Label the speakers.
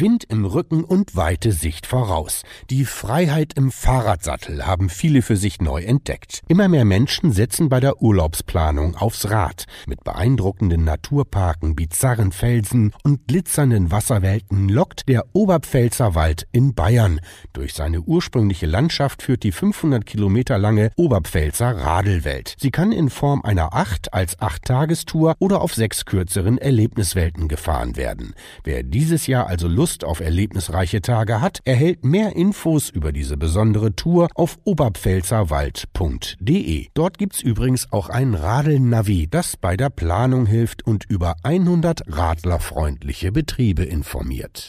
Speaker 1: Wind im Rücken und weite Sicht voraus. Die Freiheit im Fahrradsattel haben viele für sich neu entdeckt. Immer mehr Menschen setzen bei der Urlaubsplanung aufs Rad. Mit beeindruckenden Naturparken, bizarren Felsen und glitzernden Wasserwelten lockt der Oberpfälzer Wald in Bayern. Durch seine ursprüngliche Landschaft führt die 500 Kilometer lange Oberpfälzer Radelwelt. Sie kann in Form einer Acht als Acht-Tagestour oder auf sechs kürzeren Erlebniswelten gefahren werden. Wer dieses Jahr also Lust auf erlebnisreiche Tage hat, erhält mehr Infos über diese besondere Tour auf oberpfälzerwald.de. Dort gibt's übrigens auch ein Radelnavi, das bei der Planung hilft und über 100 radlerfreundliche Betriebe informiert.